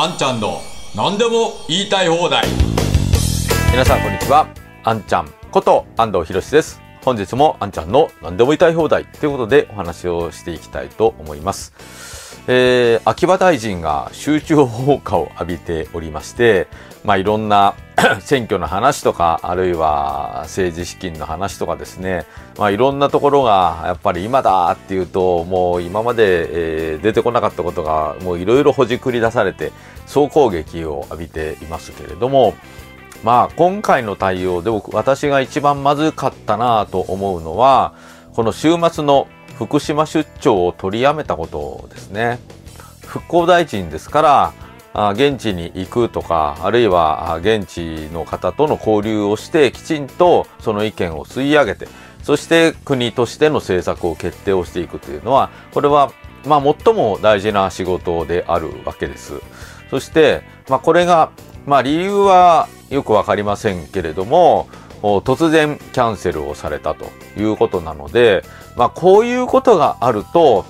あんちゃんの何でも言いたい放題。皆さんこんにちは。あんちゃんこと安藤博です。本日もあんちゃんの何でも言いたい放題ということでお話をしていきたいと思います。えー、秋葉大臣が集中放火を浴びておりまして、まあ、いろんな 選挙の話とか、あるいは政治資金の話とかですね、まあ、いろんなところがやっぱり今だっていうと、もう今まで、えー、出てこなかったことがもういろいろほじくり出されて、総攻撃を浴びていますけれども、まあ今回の対応で僕、私が一番まずかったなと思うのは、この週末の福島出張を取りやめたことですね。復興大臣ですから、現地に行くとか、あるいは現地の方との交流をして、きちんとその意見を吸い上げて、そして国としての政策を決定をしていくというのは、これはまあ最も大事な仕事であるわけです。そして、まあこれが、まあ理由はよくわかりませんけれども、突然キャンセルをされたということなので、まあ、こういうことがあると、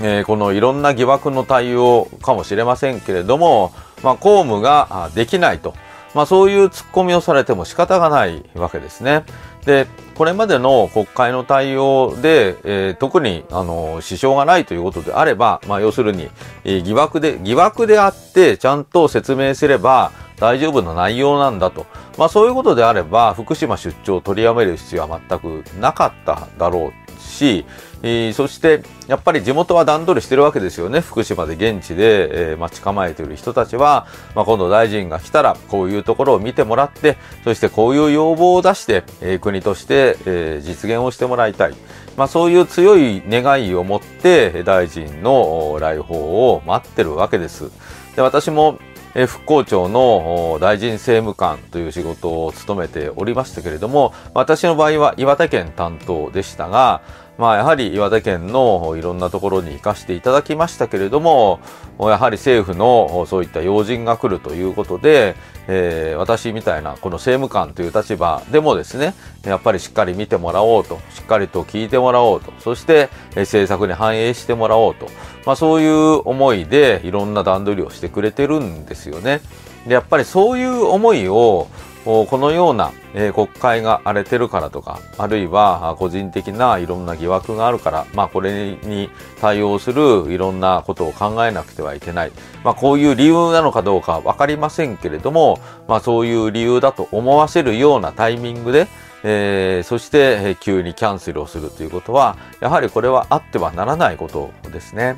えー、このいろんな疑惑の対応かもしれませんけれども、まあ、公務ができないと、まあ、そういうツッコミをされても仕方がないわけですね。で、これまでの国会の対応で、えー、特に、あの、支障がないということであれば、まあ、要するに、えー、疑惑で、疑惑であって、ちゃんと説明すれば、大丈夫な内容なんだと。まあそういうことであれば、福島出張を取りやめる必要は全くなかっただろうし、えー、そしてやっぱり地元は段取りしてるわけですよね。福島で現地で、えー、待ち構えている人たちは、まあ、今度大臣が来たらこういうところを見てもらって、そしてこういう要望を出して、えー、国として、え、実現をしてもらいたい。まあそういう強い願いを持って大臣の来訪を待ってるわけです。で私も復興庁の大臣政務官という仕事を務めておりましたけれども、私の場合は岩手県担当でしたが、まあやはり岩手県のいろんなところに行かせていただきましたけれども、やはり政府のそういった要人が来るということで、えー、私みたいなこの政務官という立場でもですね、やっぱりしっかり見てもらおうと、しっかりと聞いてもらおうと、そして、政策に反映してもらおうと、まあそういう思いでいろんな段取りをしてくれてるんですよね。で、やっぱりそういう思いをこのような、国会が荒れてるからとか、あるいは個人的ないろんな疑惑があるから、まあこれに対応するいろんなことを考えなくてはいけない。まあこういう理由なのかどうかわかりませんけれども、まあそういう理由だと思わせるようなタイミングで、えー、そして、急にキャンセルをするということは、やはりこれはあってはならないことですね。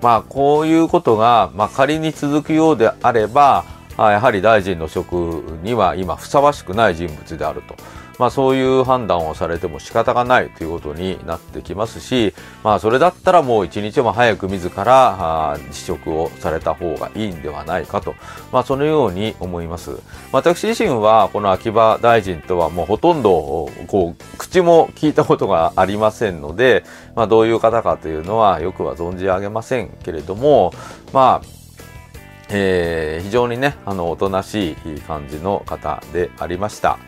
まあこういうことが、まあ仮に続くようであれば、やはり大臣の職には今ふさわしくない人物であると。まあそういう判断をされても仕方がないということになってきますし、まあそれだったらもう一日も早く自ら辞職をされた方がいいんではないかと、まあそのように思います。私自身はこの秋葉大臣とはもうほとんどこう口も聞いたことがありませんので、まあどういう方かというのはよくは存じ上げませんけれども、まあえー、非常にね、あの、おとなしい感じの方でありました。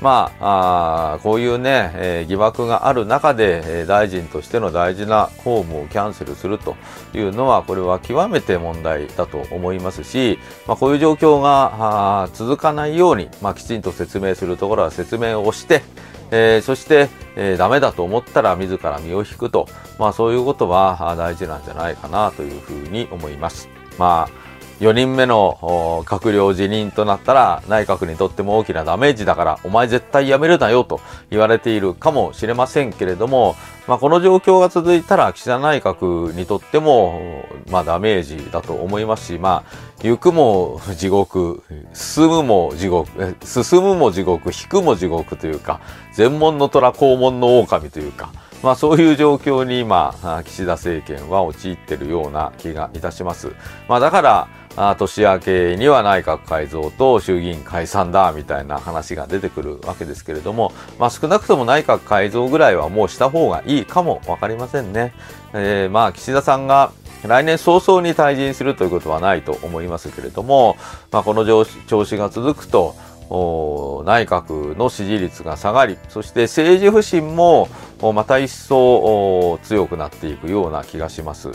まあ、あこういうね、えー、疑惑がある中で、えー、大臣としての大事な公務をキャンセルするというのは、これは極めて問題だと思いますし、まあ、こういう状況が続かないように、まあ、きちんと説明するところは説明をして、えー、そして、えー、ダメだと思ったら自ら身を引くと、まあそういうことは大事なんじゃないかなというふうに思います。まあ4人目の閣僚辞任となったら内閣にとっても大きなダメージだからお前絶対辞めるなよと言われているかもしれませんけれども、まあ、この状況が続いたら岸田内閣にとっても、まあ、ダメージだと思いますし、まあ、行くも地獄、進むも地獄、進むも地獄、引くも地獄というか、全門の虎、肛門の狼というか、まあそういう状況に今、岸田政権は陥っているような気がいたします。まあだから、あ年明けには内閣改造と衆議院解散だみたいな話が出てくるわけですけれども、まあ、少なくとも内閣改造ぐらいはもうした方がいいかも分かりませんね。えー、まあ岸田さんが来年早々に退陣するということはないと思いますけれども、まあ、この調子が続くと内閣の支持率が下がり、そして政治不信もまた一層強くなっていくような気がします。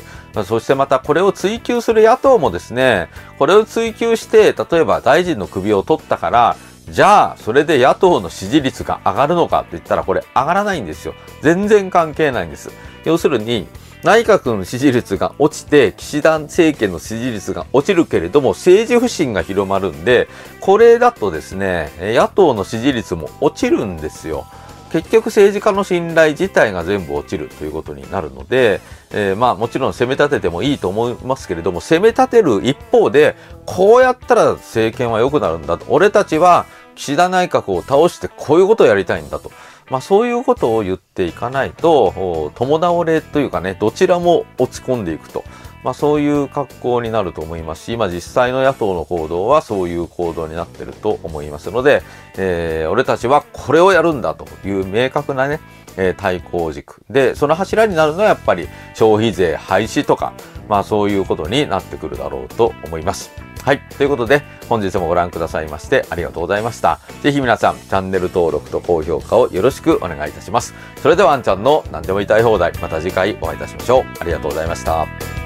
そしてまたこれを追及する野党もですね、これを追及して、例えば大臣の首を取ったから、じゃあ、それで野党の支持率が上がるのかって言ったら、これ上がらないんですよ。全然関係ないんです。要するに、内閣の支持率が落ちて、岸田政権の支持率が落ちるけれども、政治不信が広まるんで、これだとですね、野党の支持率も落ちるんですよ。結局政治家の信頼自体が全部落ちるということになるので、えー、まあもちろん攻め立ててもいいと思いますけれども、攻め立てる一方で、こうやったら政権は良くなるんだと。俺たちは岸田内閣を倒してこういうことをやりたいんだと。まあそういうことを言っていかないと、共倒れというかね、どちらも落ち込んでいくと。まあそういう格好になると思いますし、今実際の野党の行動はそういう行動になってると思いますので、えー、俺たちはこれをやるんだという明確なね、えー、対抗軸。で、その柱になるのはやっぱり消費税廃止とか、まあそういうことになってくるだろうと思います。はい。ということで、本日もご覧くださいましてありがとうございました。ぜひ皆さん、チャンネル登録と高評価をよろしくお願いいたします。それでは、あんちゃんの何でも言いたい放題、また次回お会いいたしましょう。ありがとうございました。